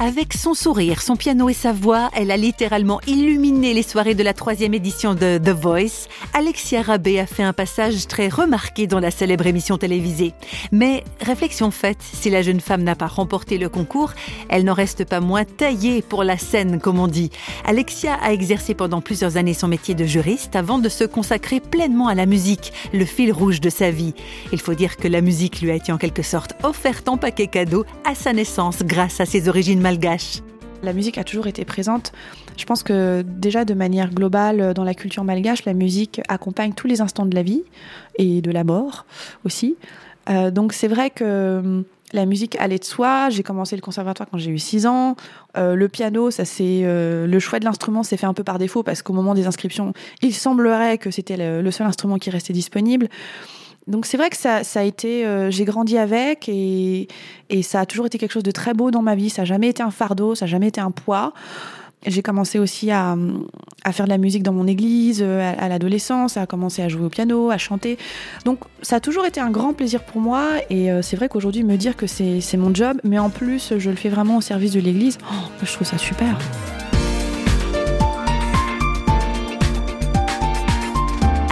Avec son sourire, son piano et sa voix, elle a littéralement illuminé les soirées de la troisième édition de The Voice. Alexia Rabé a fait un passage très remarqué dans la célèbre émission télévisée. Mais réflexion faite, si la jeune femme n'a pas remporté le concours, elle n'en reste pas moins taillée pour la scène, comme on dit. Alexia a exercé pendant plusieurs années son métier de juriste avant de se consacrer pleinement à la musique, le fil rouge de sa vie. Il faut dire que la musique lui a été en quelque sorte offerte en paquet cadeau à sa naissance grâce à ses origines malgache. La musique a toujours été présente. Je pense que déjà de manière globale dans la culture malgache, la musique accompagne tous les instants de la vie et de la mort aussi. Euh, donc c'est vrai que hum, la musique allait de soi. J'ai commencé le conservatoire quand j'ai eu 6 ans. Euh, le piano, ça c'est euh, le choix de l'instrument s'est fait un peu par défaut parce qu'au moment des inscriptions, il semblerait que c'était le, seul instrument qui restait disponible donc c'est vrai que ça, a été, euh, j'ai grandi avec et, ça a toujours été quelque chose de très beau dans ma vie. Ça n'a jamais été un fardeau, ça n'a jamais été un poids. J'ai commencé aussi à, faire de la musique dans mon église euh, à, l'adolescence, à commencer à jouer au piano, à chanter. Donc ça a toujours été un grand plaisir pour moi et euh, c'est vrai qu'aujourd'hui me dire que c'est mon job, mais en plus je le fais vraiment au service de l'église, oh, je trouve ça super.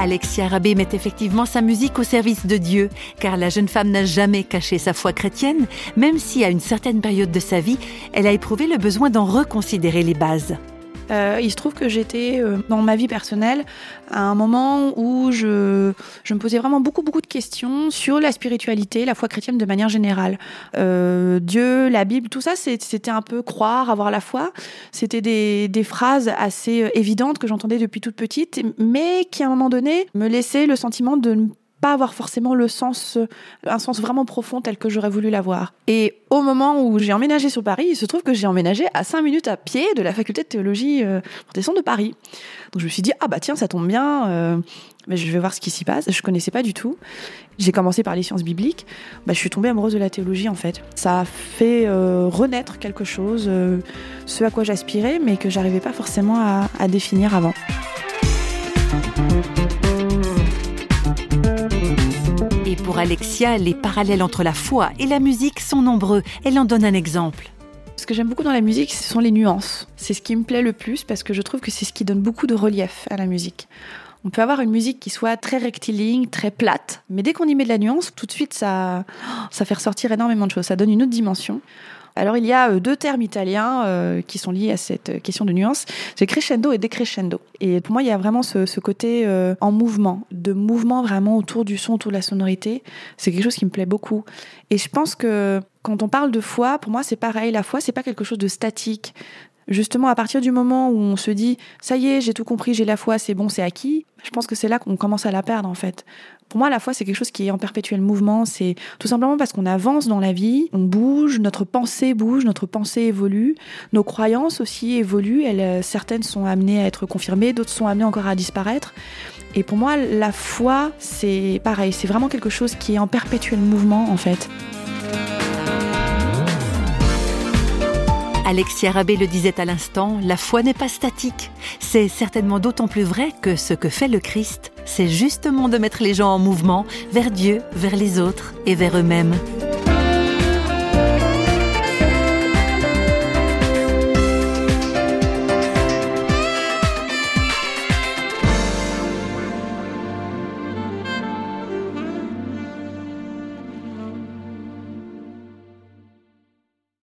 Alexia Rabé met effectivement sa musique au service de Dieu, car la jeune femme n'a jamais caché sa foi chrétienne, même si à une certaine période de sa vie, elle a éprouvé le besoin d'en reconsidérer les bases. Euh, il se trouve que j'étais euh, dans ma vie personnelle à un moment où je, je, me posais vraiment beaucoup beaucoup de questions sur la spiritualité, la foi chrétienne de manière générale. Euh, Dieu, la Bible, tout ça, c'était un peu croire, avoir la foi. C'était des, des, phrases assez évidentes que j'entendais depuis toute petite, mais qui à un moment donné me laissaient le sentiment de ne pas avoir forcément le sens, euh, un sens vraiment profond tel que j'aurais voulu l'avoir. Et au moment où j'ai emménagé sur Paris, il se trouve que j'ai emménagé à 5 minutes à pied de la faculté de théologie euh, protestante de Paris. Donc je me suis dit, ah bah tiens, ça tombe bien, euh, mais je vais voir ce qui s'y passe. Je connaissais pas du tout. J'ai commencé par les sciences bibliques. Bah, je suis tombée amoureuse de la théologie en fait. Ça a fait renaître quelque chose, ce à quoi j'aspirais, mais que j'arrivais pas forcément à définir avant. Pour Alexia, les parallèles entre la foi et la musique sont nombreux. Elle en donne un exemple. Ce que j'aime beaucoup dans la musique, ce sont les nuances. C'est ce qui me plaît le plus parce que je trouve que c'est ce qui donne beaucoup de relief à la musique. On peut avoir une musique qui soit très rectiligne, très plate, mais dès qu'on y met de la nuance, tout de suite, ça, ça fait ressortir énormément de choses. Ça donne une autre dimension. Alors il y a euh, deux termes italiens euh, qui sont liés à cette question de nuance, c'est crescendo et decrescendo. Et pour moi, il y a vraiment ce, côté euh, en mouvement, de mouvement vraiment autour du son, autour de la sonorité. C'est quelque chose qui me plaît beaucoup. Et je pense que quand on parle de foi, pour moi, c'est pareil. La foi, c'est pas quelque chose de statique. Justement, à partir du moment où on se dit ça y est, j'ai tout compris, j'ai la foi, c'est bon, c'est acquis, je pense que c'est là qu'on commence à la perdre en fait. Pour moi, la foi, c'est quelque chose qui est en perpétuel mouvement. C'est tout simplement parce qu'on avance dans la vie, on bouge, notre pensée bouge, notre pensée évolue, nos croyances aussi évoluent. Elles, euh, certaines sont amenées à être confirmées, d'autres sont amenées encore à disparaître. Et pour moi, la foi, c'est pareil, c'est vraiment quelque chose qui est en perpétuel mouvement en fait. Alexia Rabé le disait à l'instant, la foi n'est pas statique. C'est certainement d'autant plus vrai que ce que fait le Christ, c'est justement de mettre les gens en mouvement vers Dieu, vers les autres et vers eux-mêmes.